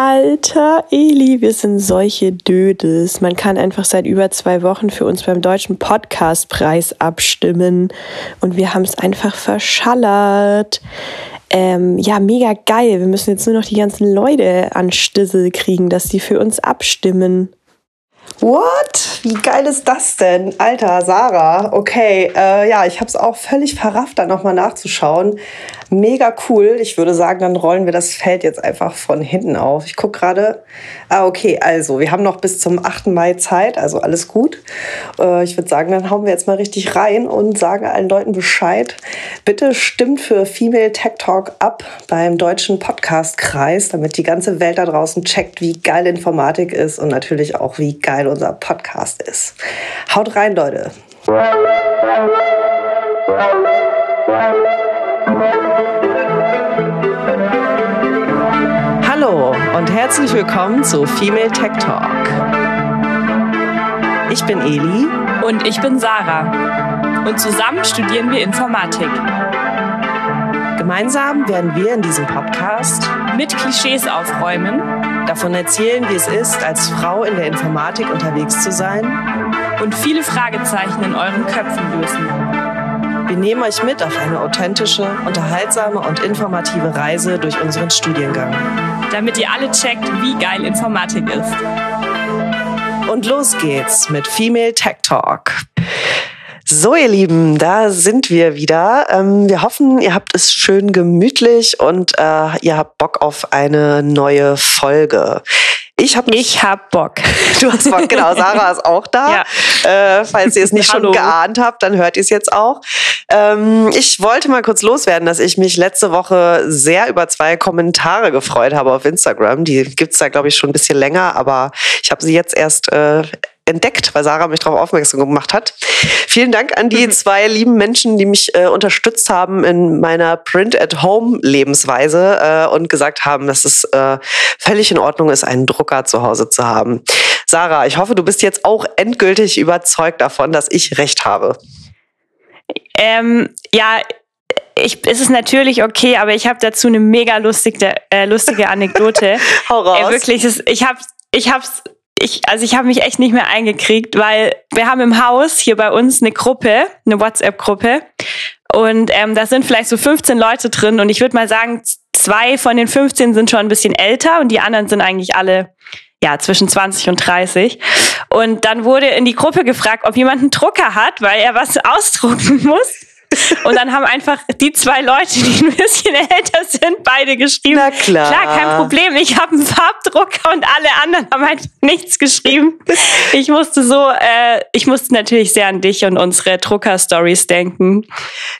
Alter Eli, wir sind solche Dödes. Man kann einfach seit über zwei Wochen für uns beim Deutschen Podcastpreis abstimmen und wir haben es einfach verschallert. Ähm, ja, mega geil. Wir müssen jetzt nur noch die ganzen Leute an Stissel kriegen, dass die für uns abstimmen. What? Wie geil ist das denn? Alter, Sarah. Okay, äh, ja, ich habe es auch völlig verrafft, da nochmal nachzuschauen. Mega cool. Ich würde sagen, dann rollen wir das Feld jetzt einfach von hinten auf. Ich gucke gerade. Ah, okay, also, wir haben noch bis zum 8. Mai Zeit, also alles gut. Äh, ich würde sagen, dann hauen wir jetzt mal richtig rein und sagen allen Leuten Bescheid. Bitte stimmt für Female Tech Talk ab beim Deutschen Podcastkreis, damit die ganze Welt da draußen checkt, wie geil Informatik ist und natürlich auch, wie geil unser Podcast ist. Haut rein, Leute. Hallo und herzlich willkommen zu Female Tech Talk. Ich bin Eli. Und ich bin Sarah. Und zusammen studieren wir Informatik. Gemeinsam werden wir in diesem Podcast mit Klischees aufräumen, davon erzählen, wie es ist, als Frau in der Informatik unterwegs zu sein und viele Fragezeichen in euren Köpfen lösen. Wir nehmen euch mit auf eine authentische, unterhaltsame und informative Reise durch unseren Studiengang. Damit ihr alle checkt, wie geil Informatik ist. Und los geht's mit Female Tech Talk. So, ihr Lieben, da sind wir wieder. Ähm, wir hoffen, ihr habt es schön gemütlich und äh, ihr habt Bock auf eine neue Folge. Ich habe ich hab Bock. Du hast Bock, genau. Sarah ist auch da. Ja. Äh, falls ihr es nicht schon geahnt habt, dann hört ihr es jetzt auch. Ähm, ich wollte mal kurz loswerden, dass ich mich letzte Woche sehr über zwei Kommentare gefreut habe auf Instagram. Die gibt's da, glaube ich, schon ein bisschen länger, aber ich habe sie jetzt erst äh, entdeckt, weil Sarah mich darauf aufmerksam gemacht hat. Vielen Dank an die mhm. zwei lieben Menschen, die mich äh, unterstützt haben in meiner Print-at-Home-Lebensweise äh, und gesagt haben, dass es äh, völlig in Ordnung ist, einen Drucker zu Hause zu haben. Sarah, ich hoffe, du bist jetzt auch endgültig überzeugt davon, dass ich recht habe. Ähm, ja, ich, es ist natürlich okay, aber ich habe dazu eine mega lustige, äh, lustige Anekdote. Hau raus. Äh, wirklich, ich habe ich hab's ich, also ich habe mich echt nicht mehr eingekriegt, weil wir haben im Haus hier bei uns eine Gruppe, eine WhatsApp-Gruppe. Und ähm, da sind vielleicht so 15 Leute drin. Und ich würde mal sagen, zwei von den 15 sind schon ein bisschen älter und die anderen sind eigentlich alle ja, zwischen 20 und 30. Und dann wurde in die Gruppe gefragt, ob jemand einen Drucker hat, weil er was ausdrucken muss. Und dann haben einfach die zwei Leute, die ein bisschen älter sind, beide geschrieben. Na klar. Klar, kein Problem. Ich habe einen Farbdrucker und alle anderen haben einfach nichts geschrieben. Ich musste so, äh, ich musste natürlich sehr an dich und unsere Drucker-Stories denken.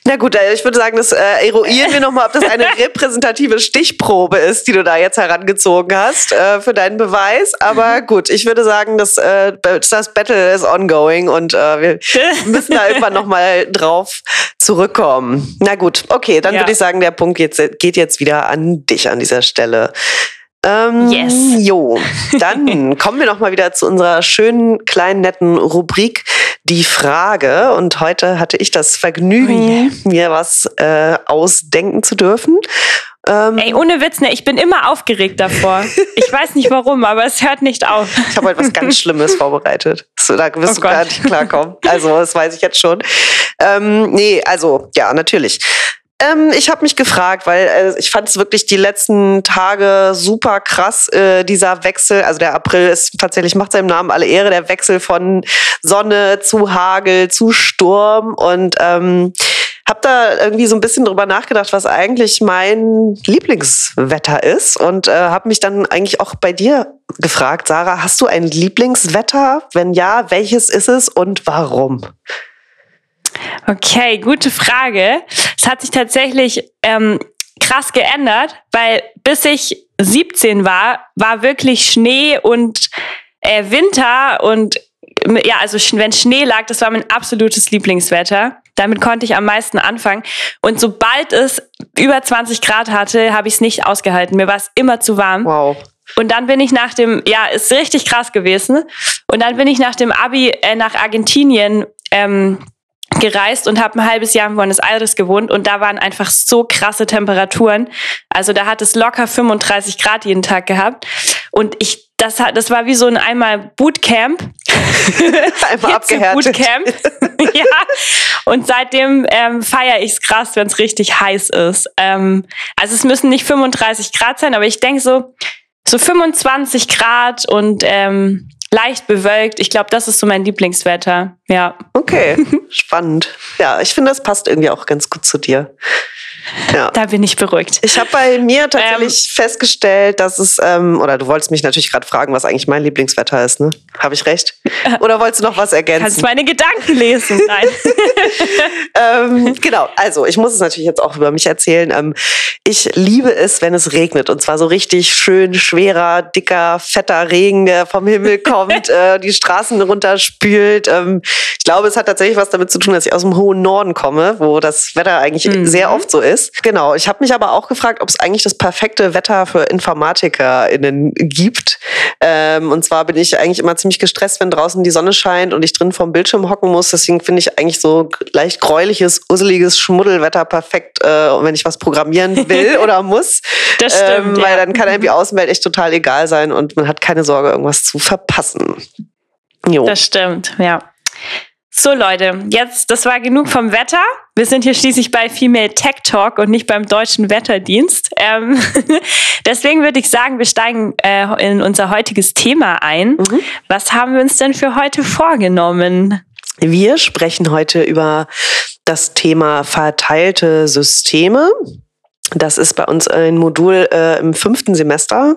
Na gut, äh, ich würde sagen, das äh, eruieren wir nochmal, ob das eine repräsentative Stichprobe ist, die du da jetzt herangezogen hast äh, für deinen Beweis. Aber gut, ich würde sagen, das, äh, das Battle is ongoing und äh, wir müssen da irgendwann nochmal drauf zurückkommen. Na gut, okay, dann ja. würde ich sagen, der Punkt jetzt, geht jetzt wieder an dich an dieser Stelle. Ähm, yes. Jo, dann kommen wir noch mal wieder zu unserer schönen kleinen netten Rubrik die Frage. Und heute hatte ich das Vergnügen, oh yeah. mir was äh, ausdenken zu dürfen. Ähm, Ey, ohne Witz, ne? Ich bin immer aufgeregt davor. Ich weiß nicht warum, aber es hört nicht auf. Ich habe heute was ganz Schlimmes vorbereitet. So, da wirst oh du Gott. gar nicht klarkommen. Also, das weiß ich jetzt schon. Ähm, nee, also, ja, natürlich. Ähm, ich habe mich gefragt, weil äh, ich fand es wirklich die letzten Tage super krass, äh, dieser Wechsel. Also der April ist tatsächlich, macht seinem Namen alle Ehre, der Wechsel von Sonne zu Hagel zu Sturm. Und ähm, habe da irgendwie so ein bisschen drüber nachgedacht, was eigentlich mein Lieblingswetter ist und äh, habe mich dann eigentlich auch bei dir gefragt, Sarah, hast du ein Lieblingswetter? Wenn ja, welches ist es und warum? Okay, gute Frage. Es hat sich tatsächlich ähm, krass geändert, weil bis ich 17 war, war wirklich Schnee und äh, Winter und ja, also wenn Schnee lag, das war mein absolutes Lieblingswetter. Damit konnte ich am meisten anfangen. Und sobald es über 20 Grad hatte, habe ich es nicht ausgehalten. Mir war es immer zu warm. Wow. Und dann bin ich nach dem, ja, ist richtig krass gewesen. Und dann bin ich nach dem Abi äh, nach Argentinien ähm, gereist und habe ein halbes Jahr in Buenos Aires gewohnt und da waren einfach so krasse Temperaturen. Also da hat es locker 35 Grad jeden Tag gehabt. und ich, das, das war wie so ein einmal Bootcamp. einmal abgehärtet. Bootcamp. ja. Und seitdem ähm, feiere ich es krass, wenn es richtig heiß ist. Ähm, also es müssen nicht 35 Grad sein, aber ich denke so, so 25 Grad und ähm, leicht bewölkt. Ich glaube, das ist so mein Lieblingswetter. Ja. Okay, spannend. Ja, ich finde, das passt irgendwie auch ganz gut zu dir. Ja. Da bin ich beruhigt. Ich habe bei mir tatsächlich ähm, festgestellt, dass es, ähm, oder du wolltest mich natürlich gerade fragen, was eigentlich mein Lieblingswetter ist, ne? Habe ich recht? Oder wolltest du noch was ergänzen? Kannst meine Gedanken lesen? Nein. ähm, genau, also ich muss es natürlich jetzt auch über mich erzählen. Ähm, ich liebe es, wenn es regnet und zwar so richtig schön schwerer, dicker, fetter Regen, der vom Himmel kommt, äh, die Straßen runterspült. Ähm, ich glaube, es hat tatsächlich was damit zu tun, dass ich aus dem hohen Norden komme, wo das Wetter eigentlich mhm. sehr oft so ist ist. Genau. Ich habe mich aber auch gefragt, ob es eigentlich das perfekte Wetter für InformatikerInnen gibt. Ähm, und zwar bin ich eigentlich immer ziemlich gestresst, wenn draußen die Sonne scheint und ich drin vorm Bildschirm hocken muss. Deswegen finde ich eigentlich so leicht gräuliches, usseliges Schmuddelwetter perfekt, äh, wenn ich was programmieren will oder muss. Das stimmt. Ähm, weil ja. dann kann einem die Außenwelt echt total egal sein und man hat keine Sorge, irgendwas zu verpassen. Jo. Das stimmt, ja. So Leute, jetzt, das war genug vom Wetter. Wir sind hier schließlich bei Female Tech Talk und nicht beim deutschen Wetterdienst. Ähm, deswegen würde ich sagen, wir steigen äh, in unser heutiges Thema ein. Mhm. Was haben wir uns denn für heute vorgenommen? Wir sprechen heute über das Thema verteilte Systeme. Das ist bei uns ein Modul äh, im fünften Semester.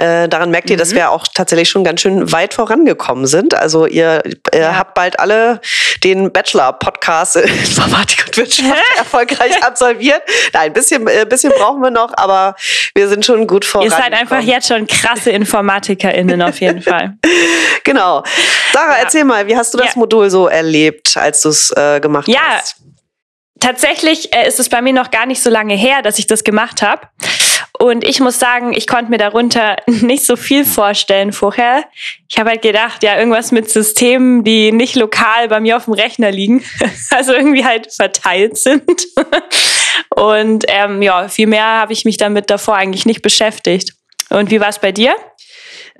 Äh, daran merkt ihr, mhm. dass wir auch tatsächlich schon ganz schön weit vorangekommen sind. Also ihr, ihr ja. habt bald alle den Bachelor-Podcast Informatik und Wirtschaft erfolgreich absolviert. Nein, ein bisschen, äh, bisschen brauchen wir noch, aber wir sind schon gut voran. Ihr seid einfach jetzt schon krasse InformatikerInnen auf jeden Fall. genau. Sarah, ja. erzähl mal, wie hast du das ja. Modul so erlebt, als du es äh, gemacht hast? Ja, tatsächlich äh, ist es bei mir noch gar nicht so lange her, dass ich das gemacht habe. Und ich muss sagen, ich konnte mir darunter nicht so viel vorstellen vorher. Ich habe halt gedacht, ja, irgendwas mit Systemen, die nicht lokal bei mir auf dem Rechner liegen, also irgendwie halt verteilt sind. Und ähm, ja, viel mehr habe ich mich damit davor eigentlich nicht beschäftigt. Und wie war es bei dir?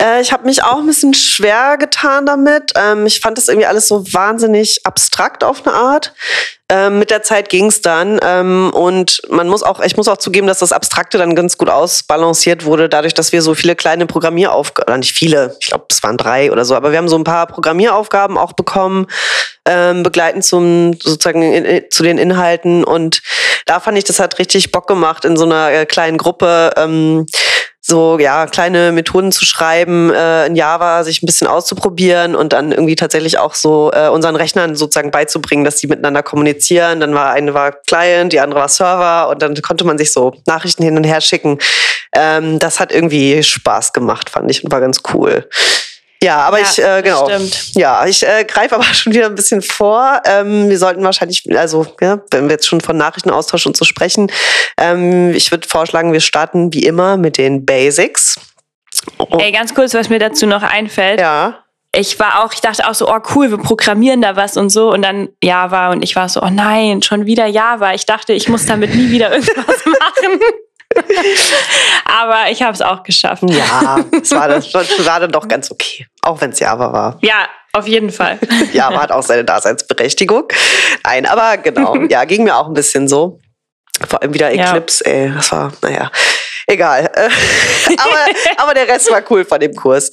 Äh, ich habe mich auch ein bisschen schwer getan damit. Ähm, ich fand das irgendwie alles so wahnsinnig abstrakt auf eine Art. Ähm, mit der Zeit ging es dann ähm, und man muss auch, ich muss auch zugeben, dass das Abstrakte dann ganz gut ausbalanciert wurde, dadurch, dass wir so viele kleine Programmieraufgaben, nicht viele, ich glaube, es waren drei oder so, aber wir haben so ein paar Programmieraufgaben auch bekommen, ähm, begleitend zum sozusagen in, zu den Inhalten und da fand ich, das hat richtig Bock gemacht in so einer äh, kleinen Gruppe. Ähm, so ja kleine Methoden zu schreiben äh, in Java, sich ein bisschen auszuprobieren und dann irgendwie tatsächlich auch so äh, unseren Rechnern sozusagen beizubringen, dass die miteinander kommunizieren. Dann war eine war Client, die andere war Server und dann konnte man sich so Nachrichten hin und her schicken. Ähm, das hat irgendwie Spaß gemacht, fand ich und war ganz cool. Ja, aber ja, ich, äh, genau. Stimmt. Ja, ich äh, greife aber schon wieder ein bisschen vor. Ähm, wir sollten wahrscheinlich, also, ja, wenn wir jetzt schon von Nachrichtenaustausch und so sprechen, ähm, ich würde vorschlagen, wir starten wie immer mit den Basics. Oh. Ey, ganz kurz, was mir dazu noch einfällt. Ja. Ich war auch, ich dachte auch so, oh cool, wir programmieren da was und so. Und dann Java und ich war so, oh nein, schon wieder Java. Ich dachte, ich muss damit nie wieder irgendwas machen. Aber ich habe es auch geschafft. Ja, es war, das, war dann doch ganz okay. Auch wenn es Java war. Ja, auf jeden Fall. Java hat auch seine Daseinsberechtigung. Nein, aber genau. Ja, ging mir auch ein bisschen so. Vor allem wieder Eclipse, ja. ey. Das war, naja, egal. aber, aber der Rest war cool von dem Kurs.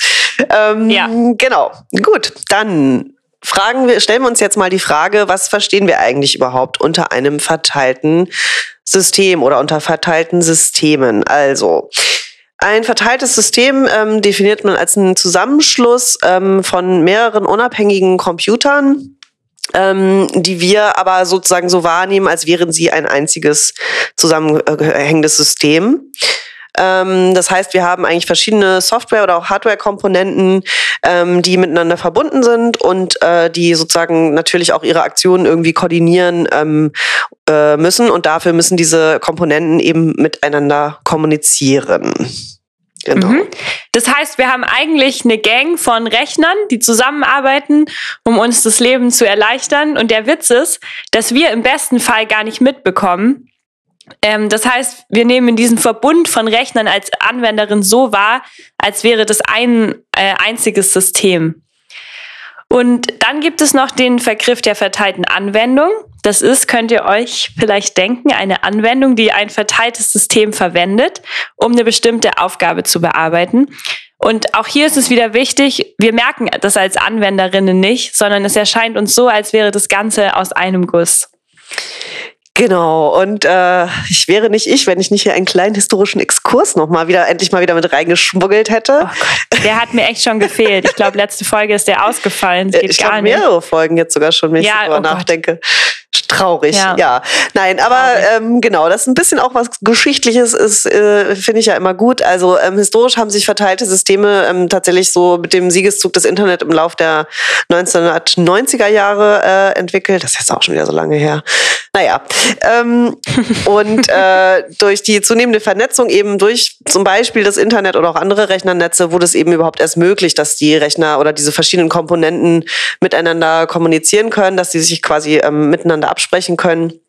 Ähm, ja. Genau. Gut, dann fragen wir, stellen wir uns jetzt mal die Frage, was verstehen wir eigentlich überhaupt unter einem verteilten System oder unter verteilten Systemen? Also, ein verteiltes System ähm, definiert man als einen Zusammenschluss ähm, von mehreren unabhängigen Computern, ähm, die wir aber sozusagen so wahrnehmen, als wären sie ein einziges zusammenhängendes System. Ähm, das heißt, wir haben eigentlich verschiedene Software- oder auch Hardware-Komponenten, ähm, die miteinander verbunden sind und äh, die sozusagen natürlich auch ihre Aktionen irgendwie koordinieren ähm, äh, müssen. Und dafür müssen diese Komponenten eben miteinander kommunizieren. Genau. Mhm. Das heißt, wir haben eigentlich eine Gang von Rechnern, die zusammenarbeiten, um uns das Leben zu erleichtern. Und der Witz ist, dass wir im besten Fall gar nicht mitbekommen, Ähm, das heißt, wir nehmen diesen Verbund von Rechnern als Anwenderin so wahr, als wäre das ein äh, einziges System. Und dann gibt es noch den Vergriff der verteilten Anwendung. Das ist, könnt ihr euch vielleicht denken, eine Anwendung, die ein verteiltes System verwendet, um eine bestimmte Aufgabe zu bearbeiten. Und auch hier ist es wieder wichtig, wir merken das als Anwenderinnen nicht, sondern es erscheint uns so, als wäre das Ganze aus einem Guss. Genau, und äh, ich wäre nicht ich, wenn ich nicht hier einen kleinen historischen Exkurs noch mal wieder, endlich mal wieder mit reingeschmuggelt hätte. Oh der hat mir echt schon gefehlt. Ich glaube, letzte Folge ist der ausgefallen. Das geht ich nicht. mehrere Folgen jetzt sogar schon, wenn ich ja, darüber oh nachdenke. Gott. Traurig, ja. ja. Nein, aber ähm, genau, das ist ein bisschen auch was Geschichtliches ist, äh, finde ich ja immer gut. Also ähm, historisch haben sich verteilte Systeme ähm, tatsächlich so mit dem Siegeszug des Internet im Lauf der 1990er Jahre äh, entwickelt. Das ist jetzt auch schon wieder so lange her. Naja, ähm, und äh, durch die zunehmende Vernetzung eben durch zum Beispiel das Internet oder auch andere Rechnernetze wurde es eben überhaupt erst möglich, dass die Rechner oder diese verschiedenen Komponenten miteinander kommunizieren können, dass sie sich quasi ähm, miteinander absprechen können.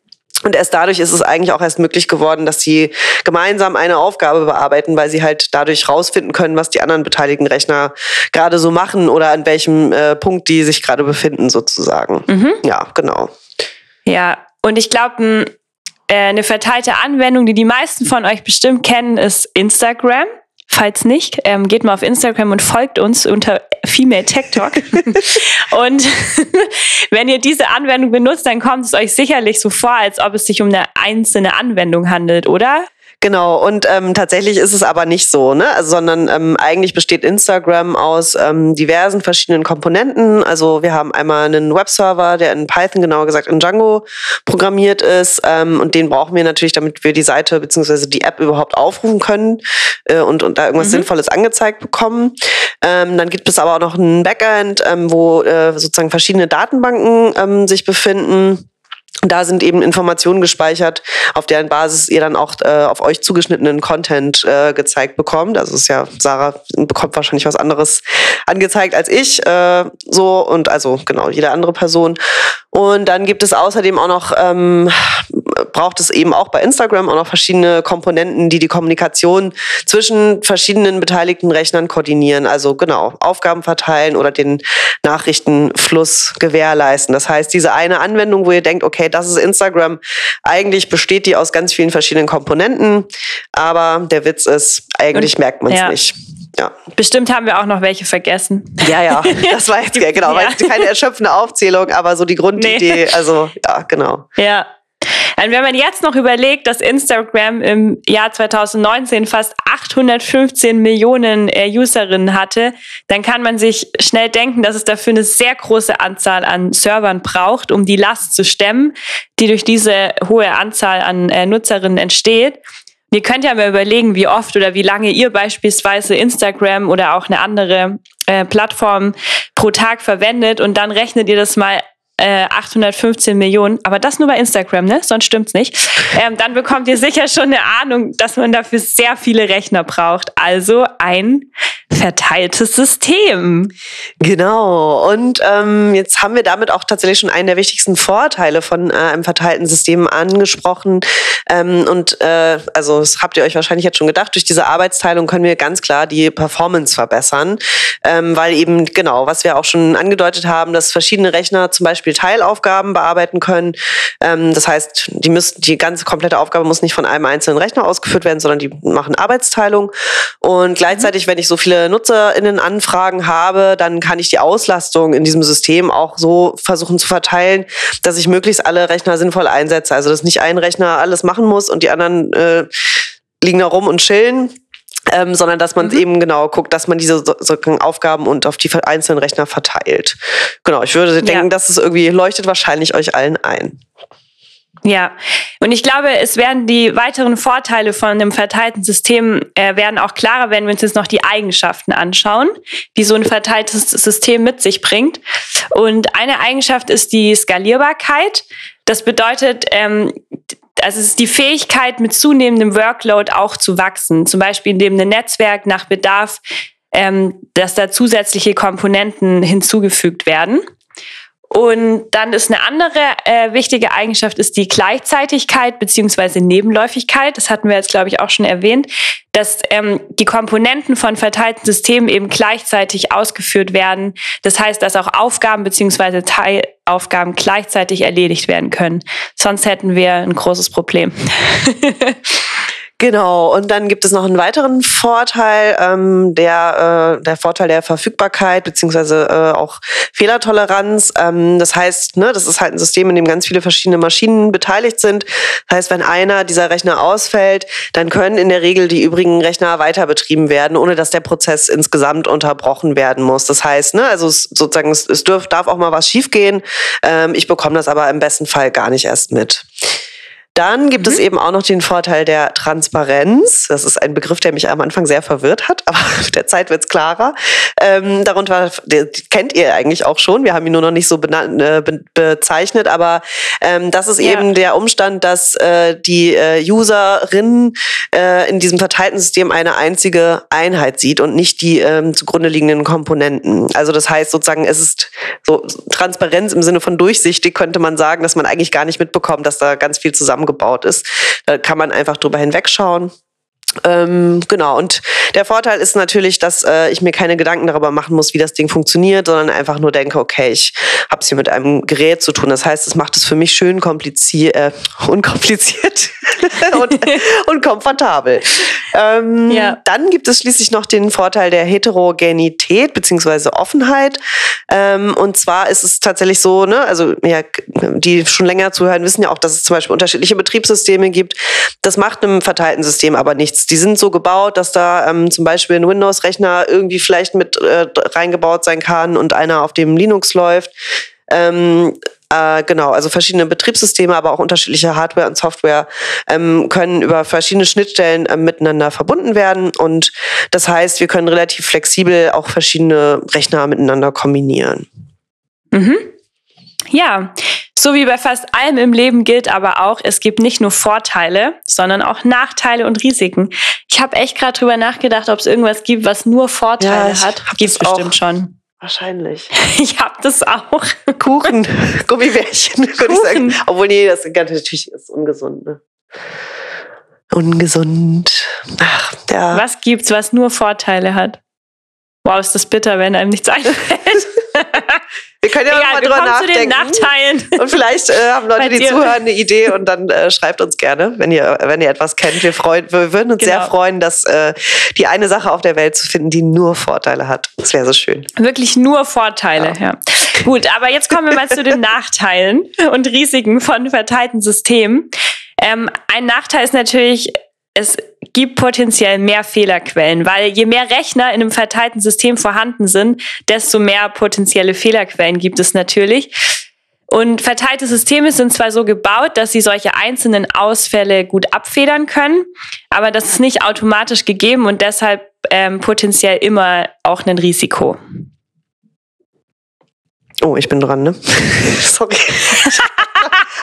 Und erst dadurch ist es eigentlich auch erst möglich geworden, dass sie gemeinsam eine Aufgabe bearbeiten, weil sie halt dadurch rausfinden können, was die anderen beteiligten Rechner gerade so machen oder an welchem äh, Punkt die sich gerade befinden, sozusagen. Mhm. Ja, genau. Ja, und ich glaube, äh, eine verteilte Anwendung, die die meisten von euch bestimmt kennen, ist Instagram. Falls nicht, ähm, geht mal auf Instagram und folgt uns unter Female Tech Talk. und wenn ihr diese Anwendung benutzt, dann kommt es euch sicherlich so vor, als ob es sich um eine einzelne Anwendung handelt, oder? Genau, und ähm, tatsächlich ist es aber nicht so, ne? Also, sondern ähm, eigentlich besteht Instagram aus ähm, diversen verschiedenen Komponenten. Also wir haben einmal einen Webserver, der in Python, genauer gesagt in Django programmiert ist. Ähm, und den brauchen wir natürlich, damit wir die Seite bzw. die App überhaupt aufrufen können äh, und, und da irgendwas mhm. Sinnvolles angezeigt bekommen. Ähm, dann gibt es aber auch noch ein Backend, ähm, wo äh, sozusagen verschiedene Datenbanken ähm, sich befinden da sind eben Informationen gespeichert, auf deren Basis ihr dann auch äh, auf euch zugeschnittenen Content äh, gezeigt bekommt. Also ist ja, Sarah bekommt wahrscheinlich was anderes angezeigt als ich. Äh, so und also genau, jede andere Person. Und dann gibt es außerdem auch noch, ähm, braucht es eben auch bei Instagram auch noch verschiedene Komponenten, die die Kommunikation zwischen verschiedenen beteiligten Rechnern koordinieren. Also genau, Aufgaben verteilen oder den Nachrichtenfluss gewährleisten. Das heißt, diese eine Anwendung, wo ihr denkt, okay, das ist Instagram, eigentlich besteht die aus ganz vielen verschiedenen Komponenten, aber der Witz ist, eigentlich Und, merkt man es ja. nicht. Ja. Bestimmt haben wir auch noch welche vergessen. Ja, ja, das war jetzt genau, ja. keine erschöpfende Aufzählung, aber so die Grundidee, nee. also ja, genau. Ja. Und wenn man jetzt noch überlegt, dass Instagram im Jahr 2019 fast 815 Millionen äh, Userinnen hatte, dann kann man sich schnell denken, dass es dafür eine sehr große Anzahl an Servern braucht, um die Last zu stemmen, die durch diese hohe Anzahl an äh, Nutzerinnen entsteht. Ihr könnt ja mal überlegen, wie oft oder wie lange ihr beispielsweise Instagram oder auch eine andere äh, Plattform pro Tag verwendet und dann rechnet ihr das mal äh, 815 Millionen, aber das nur bei Instagram, ne? Sonst stimmt's nicht. Ähm, dann bekommt ihr sicher schon eine Ahnung, dass man dafür sehr viele Rechner braucht. Also ein verteiltes System. Genau. Und ähm, jetzt haben wir damit auch tatsächlich schon einen der wichtigsten Vorteile von äh, einem verteilten System angesprochen. Ähm, und äh, also das habt ihr euch wahrscheinlich jetzt schon gedacht, durch diese Arbeitsteilung können wir ganz klar die Performance verbessern, ähm, weil eben genau, was wir auch schon angedeutet haben, dass verschiedene Rechner zum Beispiel Teilaufgaben bearbeiten können. Ähm, das heißt, die müssen die ganze komplette Aufgabe muss nicht von einem einzelnen Rechner ausgeführt werden, sondern die machen Arbeitsteilung. Und gleichzeitig, wenn ich so viele NutzerInnen-Anfragen habe, dann kann ich die Auslastung in diesem System auch so versuchen zu verteilen, dass ich möglichst alle Rechner sinnvoll einsetze. Also, dass nicht ein Rechner alles machen muss und die anderen äh, liegen da rum und chillen. Ähm, sondern dass man mhm. eben genau guckt, dass man diese so, so Aufgaben und auf die einzelnen Rechner verteilt. Genau, ich würde denken, ja. dass es irgendwie leuchtet wahrscheinlich euch allen ein. Ja, und ich glaube, es werden die weiteren Vorteile von einem verteilten System äh, werden auch klarer, wenn wir uns jetzt noch die Eigenschaften anschauen, die so ein verteiltes System mit sich bringt. Und eine Eigenschaft ist die Skalierbarkeit. Das bedeutet, ähm, also es ist die Fähigkeit, mit zunehmendem Workload auch zu wachsen. Zum Beispiel, indem ein Netzwerk nach Bedarf, ähm, dass da zusätzliche Komponenten hinzugefügt werden. Und dann ist eine andere äh, wichtige Eigenschaft ist die Gleichzeitigkeit beziehungsweise Nebenläufigkeit. Das hatten wir jetzt, glaube ich, auch schon erwähnt, dass ähm, die Komponenten von verteilten Systemen eben gleichzeitig ausgeführt werden. Das heißt, dass auch Aufgaben beziehungsweise Teilaufgaben gleichzeitig erledigt werden können. Sonst hätten wir ein großes Problem. Genau, und dann gibt es noch einen weiteren Vorteil, ähm, der, äh, der Vorteil der Verfügbarkeit beziehungsweise äh, auch Fehlertoleranz. Ähm, das heißt, ne, das ist halt ein System, in dem ganz viele verschiedene Maschinen beteiligt sind. Das heißt, wenn einer dieser Rechner ausfällt, dann können in der Regel die übrigen Rechner weiter betrieben werden, ohne dass der Prozess insgesamt unterbrochen werden muss. Das heißt, ne, also es, sozusagen, es, es dürf, darf auch mal was schiefgehen. Ähm, ich bekomme das aber im besten Fall gar nicht erst mit. Dann gibt mhm. es eben auch noch den Vorteil der Transparenz. Das ist ein Begriff, der mich am Anfang sehr verwirrt hat, aber mit der Zeit wird es klarer. Ähm, darunter kennt ihr eigentlich auch schon. Wir haben ihn nur noch nicht so benannt, äh, be bezeichnet, aber ähm, das ist ja. eben der Umstand, dass äh, die äh, Userin äh, in diesem verteilten System eine einzige Einheit sieht und nicht die ähm, zugrunde liegenden Komponenten. Also das heißt sozusagen, es ist so Transparenz im Sinne von durchsichtig, könnte man sagen, dass man eigentlich gar nicht mitbekommt, dass da ganz viel zusammen zusammengebaut ist. Da kann man einfach drüber hinwegschauen. Ähm, genau, und der Vorteil ist natürlich, dass äh, ich mir keine Gedanken darüber machen muss, wie das Ding funktioniert, sondern einfach nur denke, okay, ich habe es hier mit einem Gerät zu tun. Das heißt, es macht es für mich schön kompliziert, äh, unkompliziert und, und komfortabel. Ähm, ja. Dann gibt es schließlich noch den Vorteil der Heterogenität beziehungsweise Offenheit. Ähm, und zwar ist es tatsächlich so, ne, also ja, die schon länger zuhören, wissen ja auch, dass es zum Beispiel unterschiedliche Betriebssysteme gibt. Das macht einem verteilten System aber nichts. Die sind so gebaut, dass da ähm, zum Beispiel ein Windows-Rechner irgendwie vielleicht mit äh, reingebaut sein kann und einer auf dem Linux läuft. Ähm, äh, genau, also verschiedene Betriebssysteme, aber auch unterschiedliche Hardware und Software ähm, können über verschiedene Schnittstellen äh, miteinander verbunden werden. Und das heißt, wir können relativ flexibel auch verschiedene Rechner miteinander kombinieren. Mhm. Ja, so wie bei fast allem im Leben gilt aber auch, es gibt nicht nur Vorteile, sondern auch Nachteile und Risiken. Ich habe echt gerade drüber nachgedacht, ob es irgendwas gibt, was nur Vorteile ja, hat. Gibt es bestimmt schon. Wahrscheinlich. Ich habe das auch. Kuchen, Gummibärchen, würde ich sagen. Obwohl, nee, das natürlich ist ungesund. Ne? Ungesund. Ach, ja. Was gibt's, was nur Vorteile hat? Wow, ist das bitter, wenn einem nichts einfällt. Wir können ja Egal, mal drüber nachdenken. Zu den Nachteilen. Und vielleicht äh, haben Leute, die zuhören, eine Idee und dann äh, schreibt uns gerne, wenn ihr, wenn ihr etwas kennt. Wir, freuen, wir würden uns genau. sehr freuen, dass äh, die eine Sache auf der Welt zu finden, die nur Vorteile hat. Das wäre so schön. Wirklich nur Vorteile, ja. ja. Gut, aber jetzt kommen wir mal zu den Nachteilen und Risiken von verteilten Systemen. Ähm, ein Nachteil ist natürlich, es gibt potenziell mehr Fehlerquellen, weil je mehr Rechner in einem verteilten System vorhanden sind, desto mehr potenzielle Fehlerquellen gibt es natürlich. Und verteilte Systeme sind zwar so gebaut, dass sie solche einzelnen Ausfälle gut abfedern können, aber das ist nicht automatisch gegeben und deshalb ähm, potenziell immer auch ein Risiko. Oh, ich bin dran, ne? Sorry.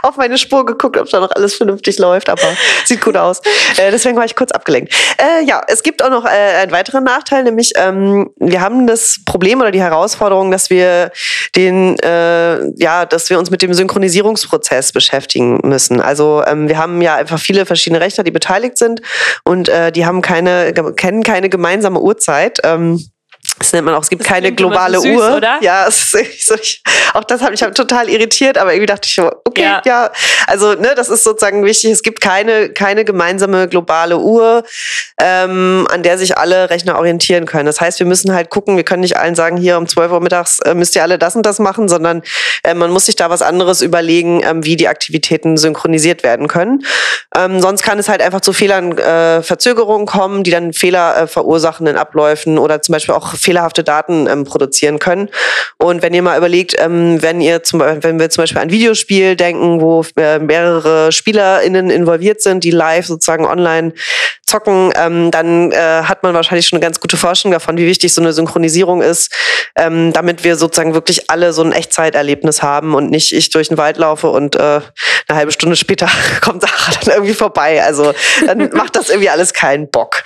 auf meine Spur geguckt, ob da noch alles vernünftig läuft, aber sieht gut aus. Äh, deswegen war ich kurz abgelenkt. Äh, ja, es gibt auch noch äh, einen weiteren Nachteil, nämlich ähm, wir haben das Problem oder die Herausforderung, dass wir den, äh, ja, dass wir uns mit dem Synchronisierungsprozess beschäftigen müssen. Also ähm, wir haben ja einfach viele verschiedene Rechner, die beteiligt sind und äh, die haben keine, kennen keine gemeinsame Uhrzeit. Ähm, das nennt man auch, es gibt das keine globale süß, Uhr. Oder? Ja, ist, ich, auch das hat mich total irritiert, aber irgendwie dachte ich, okay, ja, ja. also ne, das ist sozusagen wichtig. Es gibt keine, keine gemeinsame globale Uhr, ähm, an der sich alle Rechner orientieren können. Das heißt, wir müssen halt gucken, wir können nicht allen sagen, hier um 12 Uhr mittags äh, müsst ihr alle das und das machen, sondern äh, man muss sich da was anderes überlegen, ähm, wie die Aktivitäten synchronisiert werden können. Ähm, sonst kann es halt einfach zu Fehlern, äh, Verzögerungen kommen, die dann Fehler äh, verursachen in Abläufen oder zum Beispiel auch fehlerhafte Daten ähm, produzieren können. Und wenn ihr mal überlegt, ähm, wenn ihr zum wenn wir zum Beispiel an Videospiel denken, wo äh, mehrere SpielerInnen involviert sind, die live sozusagen online zocken, ähm, dann äh, hat man wahrscheinlich schon eine ganz gute Forschung davon, wie wichtig so eine Synchronisierung ist, ähm, damit wir sozusagen wirklich alle so ein Echtzeiterlebnis haben und nicht ich durch den Wald laufe und äh, eine halbe Stunde später kommt Sarah dann irgendwie vorbei. Also dann macht das irgendwie alles keinen Bock.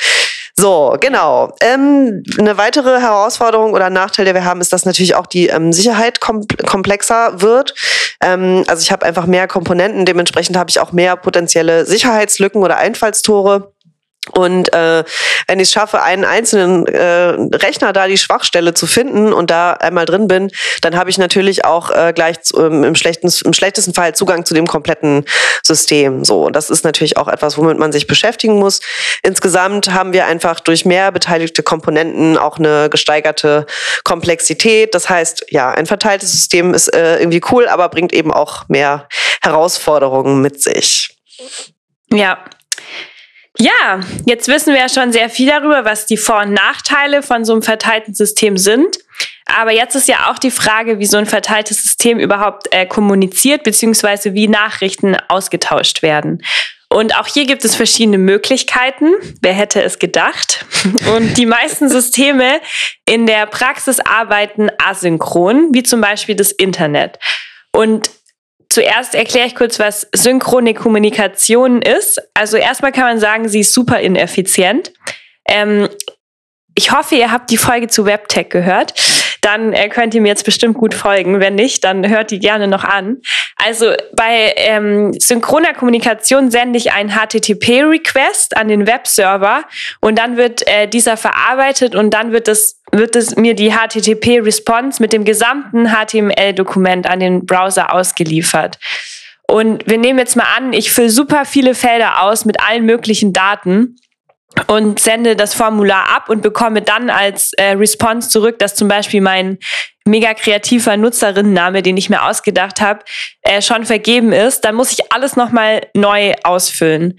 So, genau. Ähm, eine weitere Herausforderung oder Nachteil, der wir haben, ist, dass natürlich auch die ähm, Sicherheit kom komplexer wird. Ähm, also ich habe einfach mehr Komponenten, dementsprechend habe ich auch mehr potenzielle Sicherheitslücken oder Einfallstore. Und äh, wenn ich es schaffe, einen einzelnen äh, Rechner da die Schwachstelle zu finden und da einmal drin bin, dann habe ich natürlich auch äh, gleich zu, ähm, im, schlechten, im schlechtesten Fall Zugang zu dem kompletten System. So, und das ist natürlich auch etwas, womit man sich beschäftigen muss. Insgesamt haben wir einfach durch mehr beteiligte Komponenten auch eine gesteigerte Komplexität. Das heißt, ja, ein verteiltes System ist äh, irgendwie cool, aber bringt eben auch mehr Herausforderungen mit sich. Ja, ja, jetzt wissen wir ja schon sehr viel darüber, was die Vor- und Nachteile von so einem verteilten System sind. Aber jetzt ist ja auch die Frage, wie so ein verteiltes System überhaupt äh, kommuniziert, beziehungsweise wie Nachrichten ausgetauscht werden. Und auch hier gibt es verschiedene Möglichkeiten. Wer hätte es gedacht? Und die meisten Systeme in der Praxis arbeiten asynchron, wie zum Beispiel das Internet. Und Zuerst erkläre ich kurz, was synchrone Kommunikation ist. Also erstmal kann man sagen, sie ist super ineffizient. Ähm, ich hoffe, ihr habt die Folge zu WebTech gehört. Dann äh, könnt ihr mir jetzt bestimmt gut folgen. Wenn nicht, dann hört die gerne noch an. Also bei ähm, synchroner Kommunikation sende ich einen HTTP-Request an den Webserver und dann wird äh, dieser verarbeitet und dann wird das wird es mir die HTTP-Response mit dem gesamten HTML-Dokument an den Browser ausgeliefert. Und wir nehmen jetzt mal an, ich fülle super viele Felder aus mit allen möglichen Daten und sende das Formular ab und bekomme dann als äh, Response zurück, dass zum Beispiel mein mega kreativer Nutzerinnenname, den ich mir ausgedacht habe, äh, schon vergeben ist, dann muss ich alles nochmal neu ausfüllen.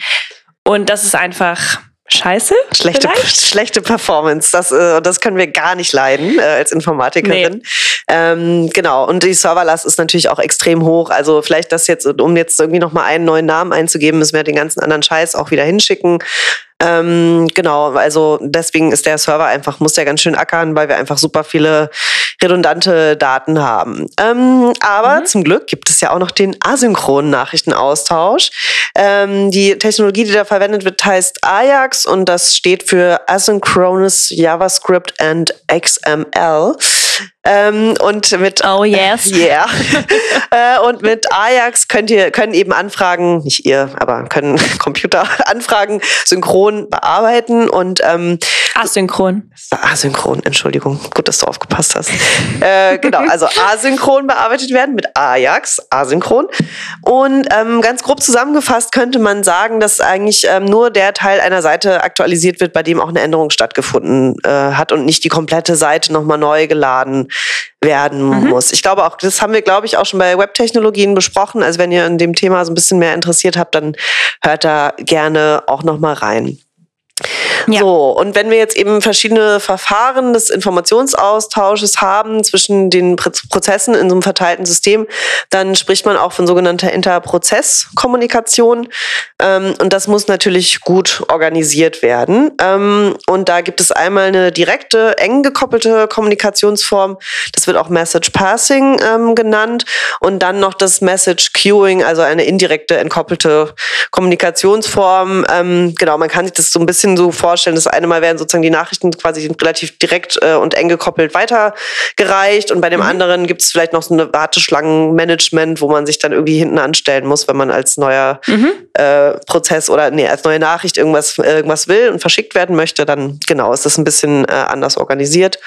Und das ist einfach scheiße. Schlechte, schlechte Performance. Das, äh, das können wir gar nicht leiden äh, als Informatikerin. Nee. Ähm, genau. Und die Serverlast ist natürlich auch extrem hoch. Also vielleicht das jetzt, um jetzt irgendwie nochmal einen neuen Namen einzugeben, müssen wir den ganzen anderen Scheiß auch wieder hinschicken. Ähm, genau, also deswegen ist der Server einfach, muss der ganz schön ackern, weil wir einfach super viele redundante Daten haben. Ähm, aber mhm. zum Glück gibt es ja auch noch den asynchronen Nachrichtenaustausch. Ähm, die Technologie, die da verwendet wird, heißt Ajax und das steht für Asynchronous JavaScript and XML. Ähm, und mit Oh yes. Yeah. äh, und mit Ajax könnt ihr können eben Anfragen, nicht ihr, aber können Computer Anfragen synchron bearbeiten und ähm, asynchron. Asynchron, Entschuldigung. Gut, dass du aufgepasst hast. äh, genau, also asynchron bearbeitet werden mit Ajax, asynchron. Und ähm, ganz grob zusammengefasst könnte man sagen, dass eigentlich ähm, nur der Teil einer Seite aktualisiert wird, bei dem auch eine Änderung stattgefunden äh, hat und nicht die komplette Seite nochmal neu geladen werden mhm. muss. Ich glaube auch, das haben wir, glaube ich, auch schon bei Webtechnologien besprochen. Also wenn ihr in dem Thema so ein bisschen mehr interessiert habt, dann hört da gerne auch nochmal rein. Ja. So, und wenn wir jetzt eben verschiedene Verfahren des Informationsaustausches haben zwischen den Prozessen in so einem verteilten System, dann spricht man auch von sogenannter Interprozesskommunikation. Ähm, und das muss natürlich gut organisiert werden. Ähm, und da gibt es einmal eine direkte, eng gekoppelte Kommunikationsform. Das wird auch Message Passing ähm, genannt. Und dann noch das Message Queuing, also eine indirekte, entkoppelte Kommunikationsform. Ähm, genau, man kann sich das so ein bisschen so vorstellen, vorstellen. Das eine Mal werden sozusagen die Nachrichten quasi relativ direkt äh, und eng gekoppelt weitergereicht und bei dem mhm. anderen gibt es vielleicht noch so eine Warteschlangenmanagement, wo man sich dann irgendwie hinten anstellen muss, wenn man als neuer mhm. äh, Prozess oder nee, als neue Nachricht irgendwas, irgendwas will und verschickt werden möchte, dann genau ist das ein bisschen äh, anders organisiert.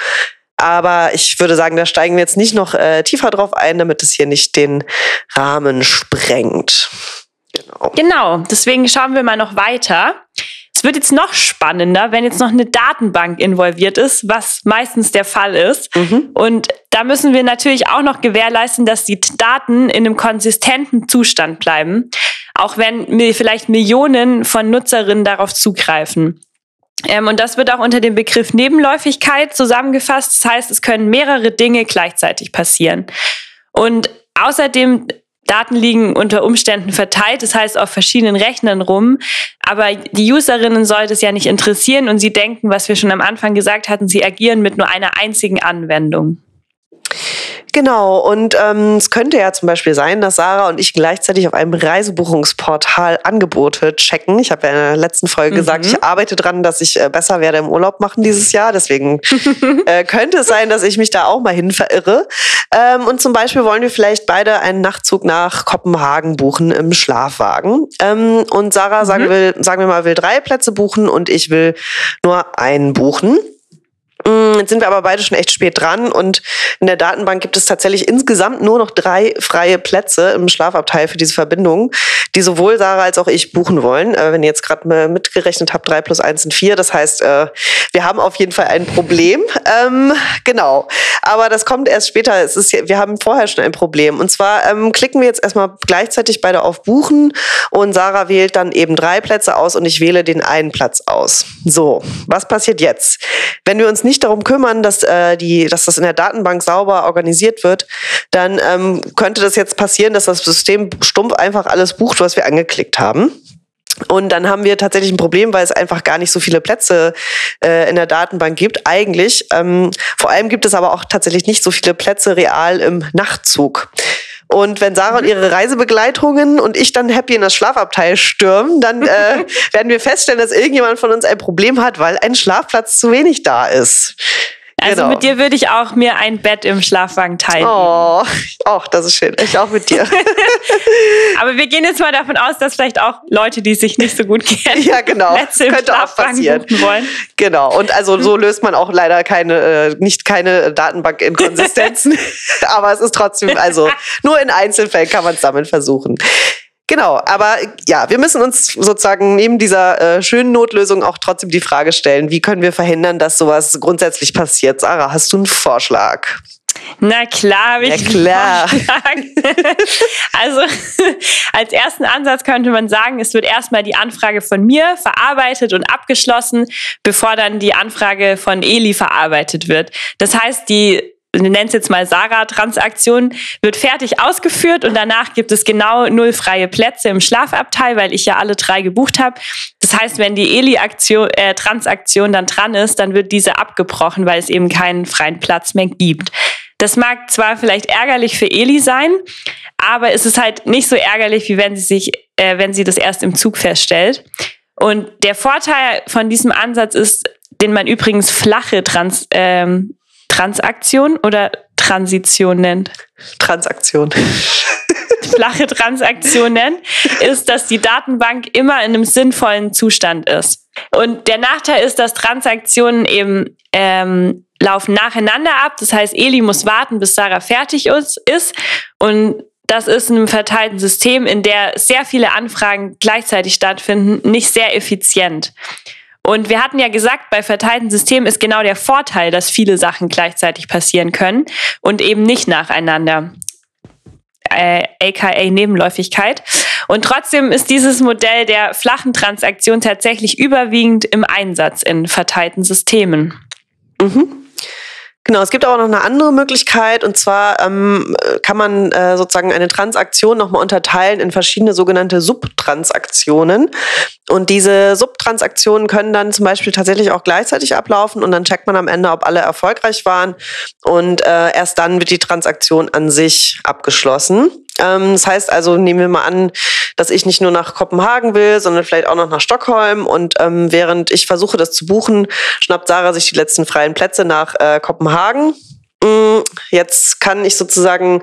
Aber ich würde sagen, da steigen wir jetzt nicht noch äh, tiefer drauf ein, damit es hier nicht den Rahmen sprengt. Genau. genau, deswegen schauen wir mal noch weiter. Es wird jetzt noch spannender, wenn jetzt noch eine Datenbank involviert ist, was meistens der Fall ist. Mhm. Und da müssen wir natürlich auch noch gewährleisten, dass die Daten in einem konsistenten Zustand bleiben, auch wenn vielleicht Millionen von Nutzerinnen darauf zugreifen. Ähm, und das wird auch unter dem Begriff Nebenläufigkeit zusammengefasst. Das heißt, es können mehrere Dinge gleichzeitig passieren. Und außerdem Daten liegen unter Umständen verteilt, das heißt auf verschiedenen Rechnern rum. Aber die Userinnen sollte es ja nicht interessieren und sie denken, was wir schon am Anfang gesagt hatten, sie agieren mit nur einer einzigen Anwendung. Genau, und ähm, es könnte ja zum Beispiel sein, dass Sarah und ich gleichzeitig auf einem Reisebuchungsportal Angebote checken. Ich habe ja in der letzten Folge mhm. gesagt, ich arbeite dran, dass ich äh, besser werde im Urlaub machen dieses Jahr. Deswegen äh, könnte es sein, dass ich mich da auch mal hin verirre. Ähm, und zum Beispiel wollen wir vielleicht beide einen Nachtzug nach Kopenhagen buchen im Schlafwagen. Ähm, und Sarah, mhm. sagen, will, sagen wir mal, will drei Plätze buchen und ich will nur einen buchen. Mm, jetzt sind wir aber beide schon echt spät dran und in der Datenbank gibt es tatsächlich insgesamt nur noch drei freie Plätze im Schlafabteil für diese Verbindung, die sowohl Sarah als auch ich buchen wollen. Äh, wenn ihr jetzt gerade mitgerechnet habt, drei plus eins sind vier. Das heißt, äh, wir haben auf jeden Fall ein Problem. Ähm, genau. Aber das kommt erst später. Es ist, wir haben vorher schon ein Problem. Und zwar ähm, klicken wir jetzt erstmal gleichzeitig beide auf Buchen und Sarah wählt dann eben drei Plätze aus und ich wähle den einen Platz aus. So, was passiert jetzt? Wenn wir uns nicht nicht darum kümmern, dass, äh, die, dass das in der Datenbank sauber organisiert wird, dann ähm, könnte das jetzt passieren, dass das System stumpf einfach alles bucht, was wir angeklickt haben. Und dann haben wir tatsächlich ein Problem, weil es einfach gar nicht so viele Plätze äh, in der Datenbank gibt. Eigentlich. Ähm, vor allem gibt es aber auch tatsächlich nicht so viele Plätze real im Nachtzug. Und wenn Sarah und ihre Reisebegleitungen und ich dann happy in das Schlafabteil stürmen, dann äh, werden wir feststellen, dass irgendjemand von uns ein Problem hat, weil ein Schlafplatz zu wenig da ist. Also genau. mit dir würde ich auch mir ein Bett im Schlafwagen teilen. Oh, auch das ist schön. Ich auch mit dir. Aber wir gehen jetzt mal davon aus, dass vielleicht auch Leute, die sich nicht so gut kennen, ja genau, Plätze im könnte auch passieren. wollen. Genau. Und also so löst man auch leider keine, äh, nicht keine Datenbank-Inkonsistenzen. Aber es ist trotzdem, also nur in Einzelfällen kann man es damit versuchen. Genau, aber ja, wir müssen uns sozusagen neben dieser äh, schönen Notlösung auch trotzdem die Frage stellen, wie können wir verhindern, dass sowas grundsätzlich passiert? Sarah, hast du einen Vorschlag? Na klar, habe ich ja, klar. also als ersten Ansatz könnte man sagen, es wird erstmal die Anfrage von mir verarbeitet und abgeschlossen, bevor dann die Anfrage von Eli verarbeitet wird. Das heißt, die wir nennen es jetzt mal Sarah-Transaktion, wird fertig ausgeführt und danach gibt es genau null freie Plätze im Schlafabteil, weil ich ja alle drei gebucht habe. Das heißt, wenn die Eli-Transaktion äh, dann dran ist, dann wird diese abgebrochen, weil es eben keinen freien Platz mehr gibt. Das mag zwar vielleicht ärgerlich für Eli sein, aber es ist halt nicht so ärgerlich, wie wenn sie sich, äh, wenn sie das erst im Zug feststellt. Und der Vorteil von diesem Ansatz ist, den man übrigens flache Trans, ähm, Transaktion oder Transition nennt? Transaktion. Flache Transaktion nennt, ist, dass die Datenbank immer in einem sinnvollen Zustand ist. Und der Nachteil ist, dass Transaktionen eben ähm, laufen nacheinander ab. Das heißt, Eli muss warten, bis Sarah fertig ist. Und das ist in einem verteilten System, in der sehr viele Anfragen gleichzeitig stattfinden, nicht sehr effizient. Und wir hatten ja gesagt, bei verteilten Systemen ist genau der Vorteil, dass viele Sachen gleichzeitig passieren können und eben nicht nacheinander. Äh, aka Nebenläufigkeit. Und trotzdem ist dieses Modell der flachen Transaktion tatsächlich überwiegend im Einsatz in verteilten Systemen. Mhm. Genau, es gibt auch noch eine andere Möglichkeit und zwar ähm, kann man äh, sozusagen eine Transaktion nochmal unterteilen in verschiedene sogenannte Subtransaktionen. Und diese Subtransaktionen können dann zum Beispiel tatsächlich auch gleichzeitig ablaufen und dann checkt man am Ende, ob alle erfolgreich waren und äh, erst dann wird die Transaktion an sich abgeschlossen. Ähm, das heißt also, nehmen wir mal an, dass ich nicht nur nach Kopenhagen will, sondern vielleicht auch noch nach Stockholm. Und ähm, während ich versuche, das zu buchen, schnappt Sarah sich die letzten freien Plätze nach äh, Kopenhagen. Mm, jetzt kann ich sozusagen,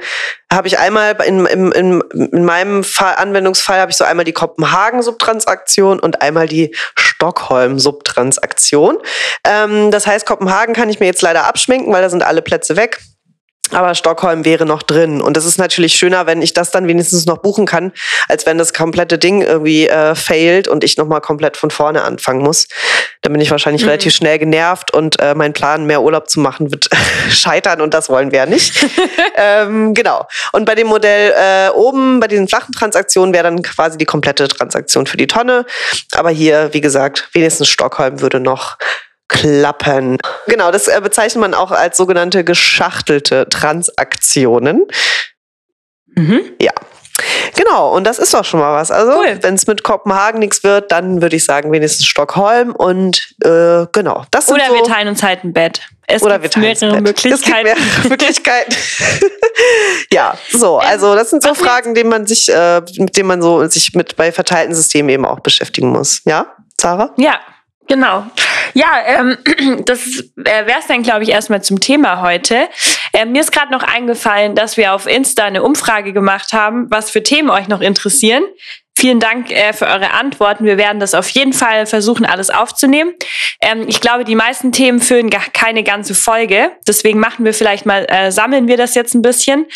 habe ich einmal in, in, in, in meinem Fall, Anwendungsfall habe ich so einmal die Kopenhagen-Subtransaktion und einmal die Stockholm-Subtransaktion. Ähm, das heißt, Kopenhagen kann ich mir jetzt leider abschminken, weil da sind alle Plätze weg. Aber Stockholm wäre noch drin. Und es ist natürlich schöner, wenn ich das dann wenigstens noch buchen kann, als wenn das komplette Ding irgendwie äh, failt und ich nochmal komplett von vorne anfangen muss. Dann bin ich wahrscheinlich mhm. relativ schnell genervt und äh, mein Plan, mehr Urlaub zu machen, wird scheitern und das wollen wir ja nicht. ähm, genau. Und bei dem Modell äh, oben, bei diesen flachen Transaktionen, wäre dann quasi die komplette Transaktion für die Tonne. Aber hier, wie gesagt, wenigstens Stockholm würde noch klappen. Genau, das äh, bezeichnet man auch als sogenannte geschachtelte Transaktionen. Mhm. Ja. Genau, und das ist doch schon mal was. Also, cool. wenn es mit Kopenhagen nichts wird, dann würde ich sagen, wenigstens Stockholm und äh, genau. Das Oder so wir teilen uns halt ein Bett. Es Oder gibt mehrere Möglichkeiten. Es gibt mehrere Möglichkeiten. ja, so, also das sind so Was Fragen, denen man sich, äh, mit denen man so sich mit bei verteilten Systemen eben auch beschäftigen muss. Ja, Sarah? Ja, Genau. Ja, ähm, das äh, wäre es dann, glaube ich, erstmal zum Thema heute. Ähm, mir ist gerade noch eingefallen, dass wir auf Insta eine Umfrage gemacht haben, was für Themen euch noch interessieren. Vielen Dank äh, für eure Antworten. Wir werden das auf jeden Fall versuchen, alles aufzunehmen. Ähm, ich glaube, die meisten Themen gar keine ganze Folge. Deswegen machen wir vielleicht mal, äh, sammeln wir das jetzt ein bisschen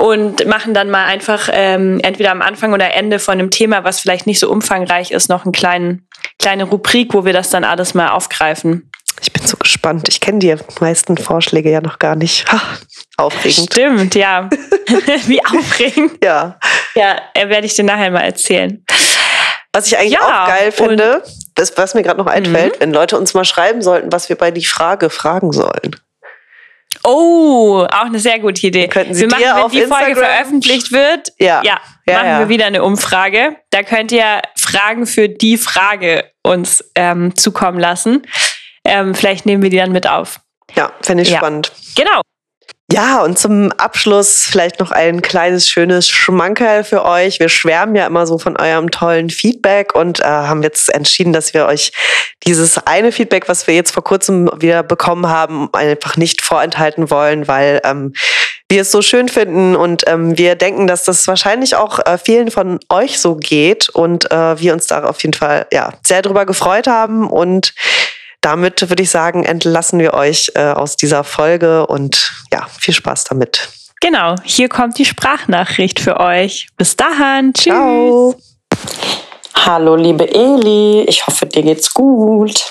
und machen dann mal einfach ähm, entweder am Anfang oder Ende von einem Thema, was vielleicht nicht so umfangreich ist, noch einen kleinen kleine Rubrik, wo wir das dann alles mal aufgreifen. Ich bin so gespannt. Ich kenne die meisten Vorschläge ja noch gar nicht. Ha, aufregend. Stimmt, ja. Wie aufregend. Ja. Ja, werde ich dir nachher mal erzählen. Was ich eigentlich ja, auch geil finde, das, was mir gerade noch einfällt, mhm. wenn Leute uns mal schreiben sollten, was wir bei die Frage fragen sollen. Oh, auch eine sehr gute Idee. Könnten Sie wir machen, wenn die Instagram? Folge veröffentlicht wird, ja, ja, ja machen ja. wir wieder eine Umfrage. Da könnt ihr Fragen für die Frage uns ähm, zukommen lassen. Ähm, vielleicht nehmen wir die dann mit auf. Ja, fände ich spannend. Genau. Ja, und zum Abschluss vielleicht noch ein kleines, schönes Schmankerl für euch. Wir schwärmen ja immer so von eurem tollen Feedback und äh, haben jetzt entschieden, dass wir euch dieses eine Feedback, was wir jetzt vor kurzem wieder bekommen haben, einfach nicht vorenthalten wollen, weil ähm, wir es so schön finden und ähm, wir denken, dass das wahrscheinlich auch äh, vielen von euch so geht und äh, wir uns da auf jeden Fall ja sehr drüber gefreut haben und damit würde ich sagen, entlassen wir euch äh, aus dieser Folge und ja, viel Spaß damit. Genau, hier kommt die Sprachnachricht für euch. Bis dahin, tschüss. Ciao. Hallo, liebe Eli, ich hoffe, dir geht's gut.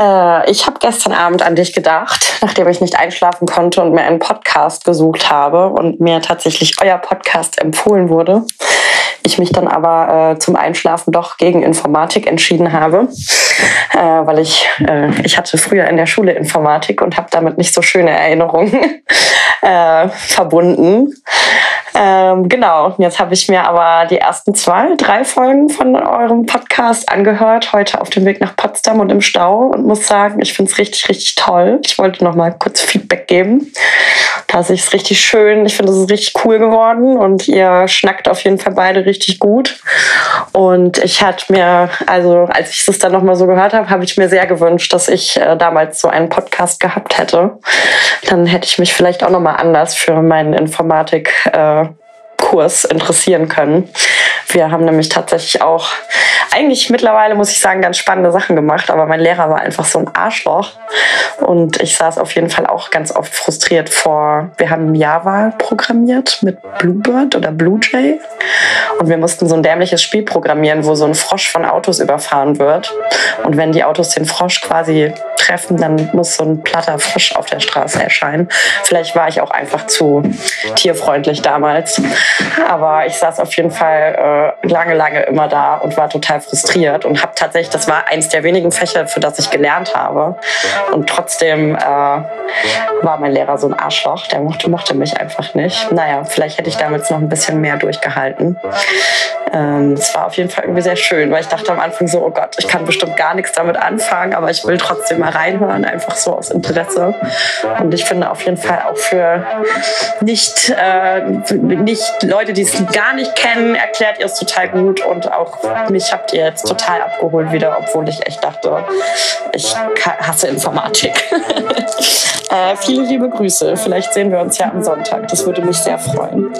Äh, ich habe gestern Abend an dich gedacht, nachdem ich nicht einschlafen konnte und mir einen Podcast gesucht habe und mir tatsächlich euer Podcast empfohlen wurde. Ich mich dann aber äh, zum Einschlafen doch gegen Informatik entschieden habe, äh, weil ich, äh, ich hatte früher in der Schule Informatik und habe damit nicht so schöne Erinnerungen äh, verbunden. Ähm, genau, jetzt habe ich mir aber die ersten zwei, drei Folgen von eurem Podcast angehört, heute auf dem Weg nach Potsdam und im Stau und muss sagen, ich finde es richtig, richtig toll. Ich wollte noch mal kurz Feedback geben. Das ist richtig schön. Ich finde, es ist richtig cool geworden und ihr schnackt auf jeden Fall beide richtig gut. Und ich hatte mir, also als ich es dann noch mal so gehört habe, habe ich mir sehr gewünscht, dass ich äh, damals so einen Podcast gehabt hätte. Dann hätte ich mich vielleicht auch noch mal anders für meinen Informatik äh, Kurs interessieren können. Wir haben nämlich tatsächlich auch eigentlich mittlerweile, muss ich sagen, ganz spannende Sachen gemacht, aber mein Lehrer war einfach so ein Arschloch. Und ich saß auf jeden Fall auch ganz oft frustriert vor. Wir haben Java programmiert mit Bluebird oder BlueJay. Und wir mussten so ein dämliches Spiel programmieren, wo so ein Frosch von Autos überfahren wird. Und wenn die Autos den Frosch quasi treffen, dann muss so ein platter Frosch auf der Straße erscheinen. Vielleicht war ich auch einfach zu tierfreundlich damals. Aber ich saß auf jeden Fall äh, lange, lange immer da und war total frustriert und habe tatsächlich, das war eins der wenigen Fächer, für das ich gelernt habe. Und trotzdem äh, war mein Lehrer so ein Arschloch, der mochte, mochte mich einfach nicht. Naja, vielleicht hätte ich damals noch ein bisschen mehr durchgehalten. Ähm, es war auf jeden Fall irgendwie sehr schön, weil ich dachte am Anfang so, oh Gott, ich kann bestimmt gar nichts damit anfangen, aber ich will trotzdem mal reinhören, einfach so aus Interesse. Und ich finde auf jeden Fall auch für nicht, äh, nicht Leute, die es gar nicht kennen, erklärt ihr es total gut und auch mich habt ihr jetzt total abgeholt wieder, obwohl ich echt dachte, ich hasse Informatik. äh, viele liebe Grüße. Vielleicht sehen wir uns ja am Sonntag. Das würde mich sehr freuen.